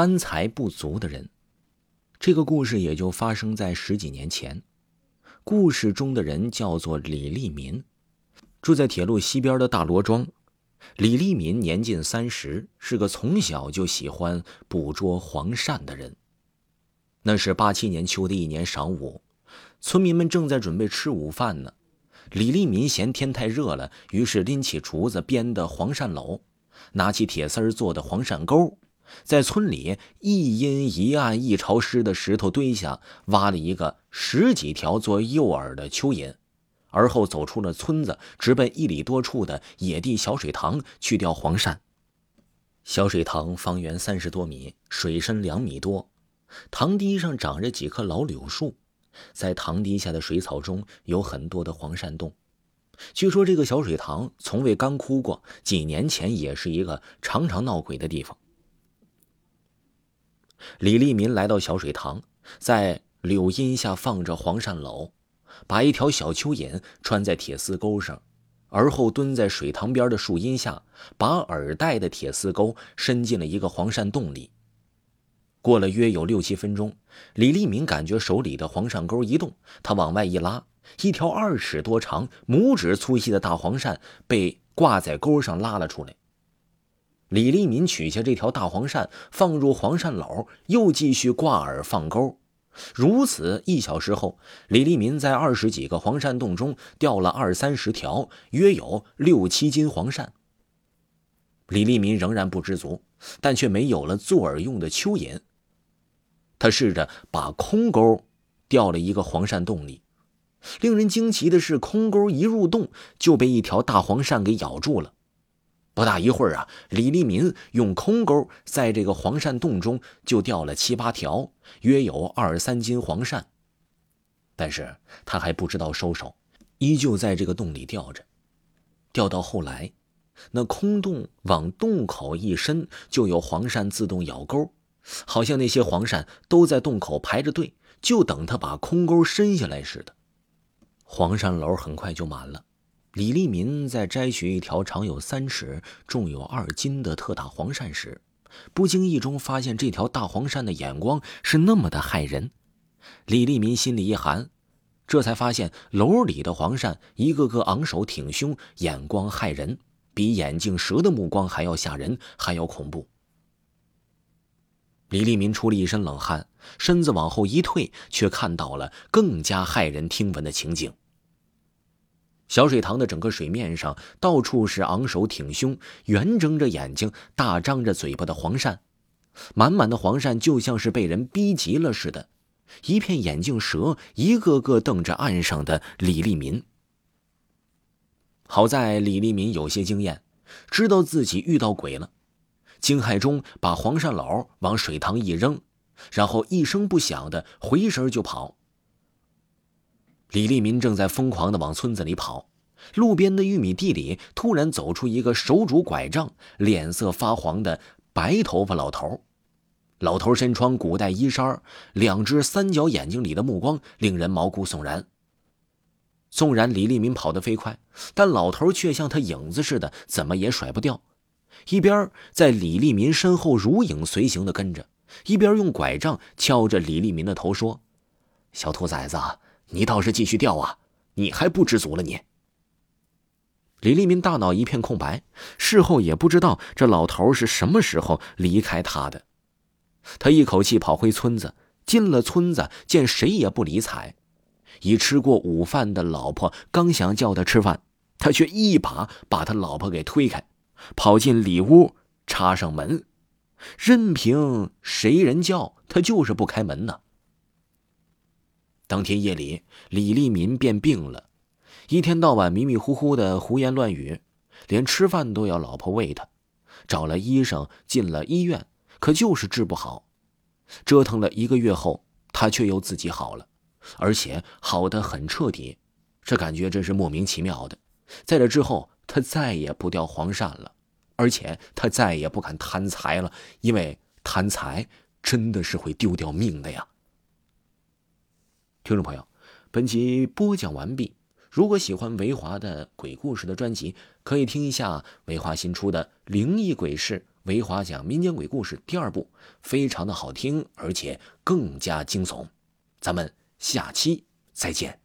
贪财不足的人。这个故事也就发生在十几年前。故事中的人叫做李立民，住在铁路西边的大罗庄。李立民年近三十，是个从小就喜欢捕捉黄鳝的人。那是八七年秋的一年晌午，村民们正在准备吃午饭呢。李立民嫌天太热了，于是拎起竹子编的黄鳝篓，拿起铁丝做的黄鳝钩，在村里一阴一暗一潮湿的石头堆下挖了一个十几条做诱饵的蚯蚓，而后走出了村子，直奔一里多处的野地小水塘去钓黄鳝。小水塘方圆三十多米，水深两米多，塘堤上长着几棵老柳树。在塘堤下的水草中有很多的黄鳝洞，据说这个小水塘从未干枯过，几年前也是一个常常闹鬼的地方。李立民来到小水塘，在柳荫下放着黄鳝篓，把一条小蚯蚓穿在铁丝钩上，而后蹲在水塘边的树荫下，把饵带的铁丝钩伸进了一个黄鳝洞里。过了约有六七分钟，李立民感觉手里的黄鳝钩一动，他往外一拉，一条二尺多长、拇指粗细的大黄鳝被挂在钩上拉了出来。李立民取下这条大黄鳝，放入黄鳝篓，又继续挂饵放钩。如此一小时后，李立民在二十几个黄鳝洞中钓了二三十条，约有六七斤黄鳝。李立民仍然不知足，但却没有了做饵用的蚯蚓。他试着把空钩掉了一个黄鳝洞里，令人惊奇的是，空钩一入洞就被一条大黄鳝给咬住了。不大一会儿啊，李立民用空钩在这个黄鳝洞中就钓了七八条，约有二三斤黄鳝。但是他还不知道收手，依旧在这个洞里钓着。钓到后来，那空洞往洞口一伸，就有黄鳝自动咬钩。好像那些黄鳝都在洞口排着队，就等他把空钩伸下来似的。黄鳝篓很快就满了。李立民在摘取一条长有三尺、重有二斤的特大黄鳝时，不经意中发现这条大黄鳝的眼光是那么的骇人。李立民心里一寒，这才发现楼里的黄鳝一个个昂首挺胸，眼光骇人，比眼镜蛇的目光还要吓人，还要恐怖。李立民出了一身冷汗，身子往后一退，却看到了更加骇人听闻的情景。小水塘的整个水面上，到处是昂首挺胸、圆睁着眼睛、大张着嘴巴的黄鳝，满满的黄鳝就像是被人逼急了似的，一片眼镜蛇，一个个瞪着岸上的李立民。好在李立民有些经验，知道自己遇到鬼了。惊骇中，把黄鳝篓往水塘一扔，然后一声不响的回身就跑。李立民正在疯狂的往村子里跑，路边的玉米地里突然走出一个手拄拐杖、脸色发黄的白头发老头。老头身穿古代衣衫，两只三角眼睛里的目光令人毛骨悚然。纵然李立民跑得飞快，但老头却像他影子似的，怎么也甩不掉。一边在李立民身后如影随形的跟着，一边用拐杖敲着李立民的头说：“小兔崽子，你倒是继续钓啊！你还不知足了你。”李立民大脑一片空白，事后也不知道这老头是什么时候离开他的。他一口气跑回村子，进了村子，见谁也不理睬。已吃过午饭的老婆刚想叫他吃饭，他却一把把他老婆给推开。跑进里屋，插上门，任凭谁人叫，他就是不开门呢。当天夜里，李立民便病了，一天到晚迷迷糊糊的胡言乱语，连吃饭都要老婆喂他。找了医生，进了医院，可就是治不好。折腾了一个月后，他却又自己好了，而且好的很彻底，这感觉真是莫名其妙的。在这之后。他再也不钓黄鳝了，而且他再也不敢贪财了，因为贪财真的是会丢掉命的呀。听众朋友，本集播讲完毕。如果喜欢维华的鬼故事的专辑，可以听一下维华新出的《灵异鬼事》维华讲民间鬼故事第二部，非常的好听，而且更加惊悚。咱们下期再见。